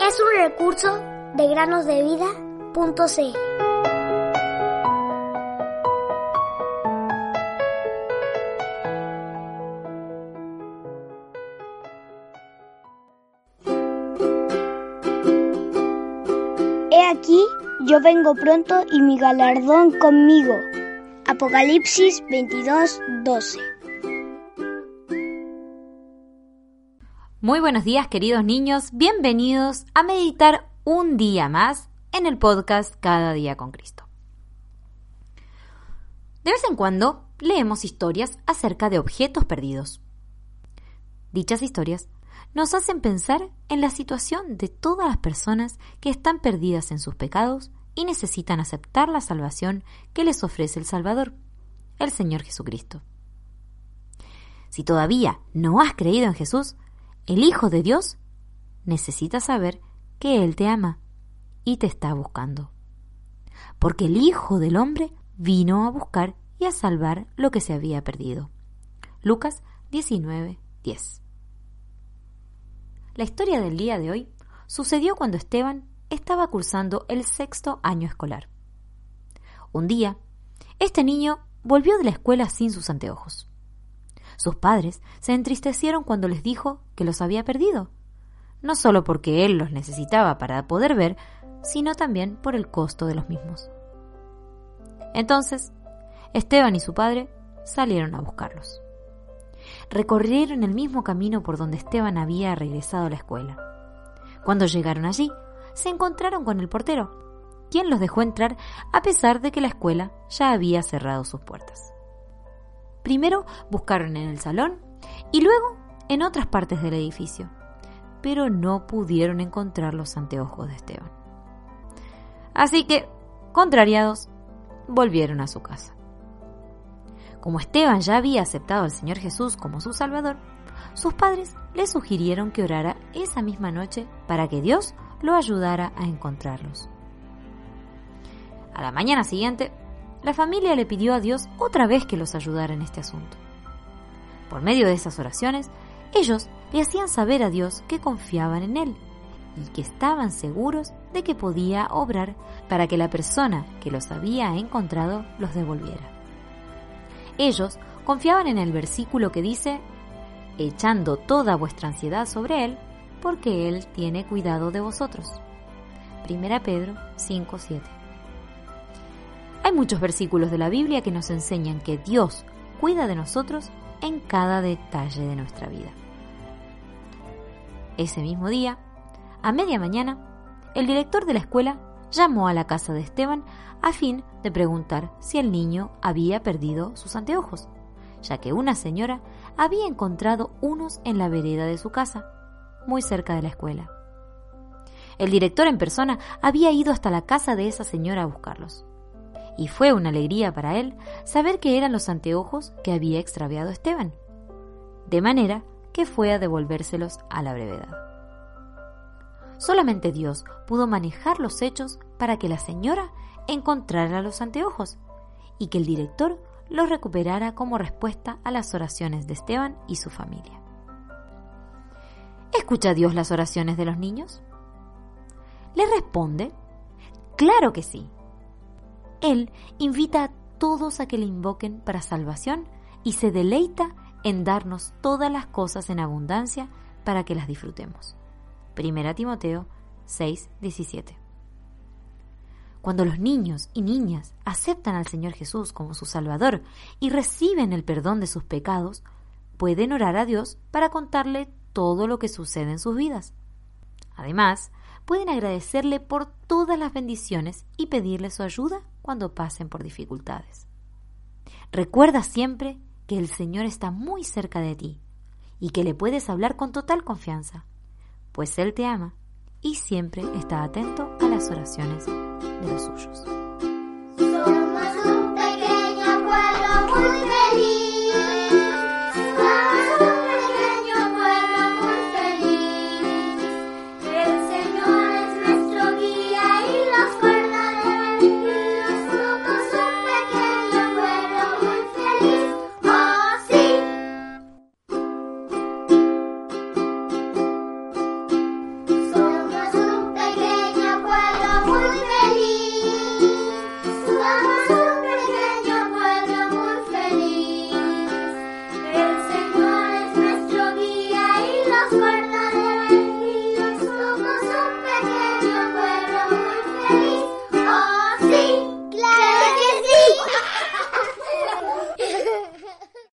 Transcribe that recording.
Es un recurso de granosdevida.cl. Aquí, yo vengo pronto y mi galardón conmigo. Apocalipsis 22, 12. Muy buenos días queridos niños, bienvenidos a meditar un día más en el podcast Cada día con Cristo. De vez en cuando leemos historias acerca de objetos perdidos. Dichas historias nos hacen pensar en la situación de todas las personas que están perdidas en sus pecados y necesitan aceptar la salvación que les ofrece el Salvador, el Señor Jesucristo. Si todavía no has creído en Jesús, el Hijo de Dios necesita saber que Él te ama y te está buscando. Porque el Hijo del Hombre vino a buscar y a salvar lo que se había perdido. Lucas 19, 10. La historia del día de hoy sucedió cuando Esteban estaba cursando el sexto año escolar. Un día, este niño volvió de la escuela sin sus anteojos. Sus padres se entristecieron cuando les dijo que los había perdido, no solo porque él los necesitaba para poder ver, sino también por el costo de los mismos. Entonces, Esteban y su padre salieron a buscarlos. Recorrieron el mismo camino por donde Esteban había regresado a la escuela. Cuando llegaron allí, se encontraron con el portero, quien los dejó entrar a pesar de que la escuela ya había cerrado sus puertas. Primero buscaron en el salón y luego en otras partes del edificio, pero no pudieron encontrar los anteojos de Esteban. Así que, contrariados, volvieron a su casa. Como Esteban ya había aceptado al Señor Jesús como su Salvador, sus padres le sugirieron que orara esa misma noche para que Dios lo ayudara a encontrarlos. A la mañana siguiente, la familia le pidió a Dios otra vez que los ayudara en este asunto. Por medio de esas oraciones, ellos le hacían saber a Dios que confiaban en Él y que estaban seguros de que podía obrar para que la persona que los había encontrado los devolviera. Ellos confiaban en el versículo que dice, echando toda vuestra ansiedad sobre Él, porque Él tiene cuidado de vosotros. 1 Pedro 5:7 hay muchos versículos de la Biblia que nos enseñan que Dios cuida de nosotros en cada detalle de nuestra vida. Ese mismo día, a media mañana, el director de la escuela llamó a la casa de Esteban a fin de preguntar si el niño había perdido sus anteojos, ya que una señora había encontrado unos en la vereda de su casa, muy cerca de la escuela. El director en persona había ido hasta la casa de esa señora a buscarlos y fue una alegría para él saber que eran los anteojos que había extraviado Esteban, de manera que fue a devolvérselos a la brevedad. Solamente Dios pudo manejar los hechos para que la señora encontrara los anteojos y que el director los recuperara como respuesta a las oraciones de Esteban y su familia. ¿Escucha Dios las oraciones de los niños? ¿Le responde? Claro que sí. Él invita a todos a que le invoquen para salvación y se deleita en darnos todas las cosas en abundancia para que las disfrutemos. Primera Timoteo 6, 17. Cuando los niños y niñas aceptan al Señor Jesús como su Salvador y reciben el perdón de sus pecados, pueden orar a Dios para contarle todo lo que sucede en sus vidas. Además, pueden agradecerle por todas las bendiciones y pedirle su ayuda cuando pasen por dificultades. Recuerda siempre que el Señor está muy cerca de ti y que le puedes hablar con total confianza, pues Él te ama y siempre está atento a las oraciones de los suyos.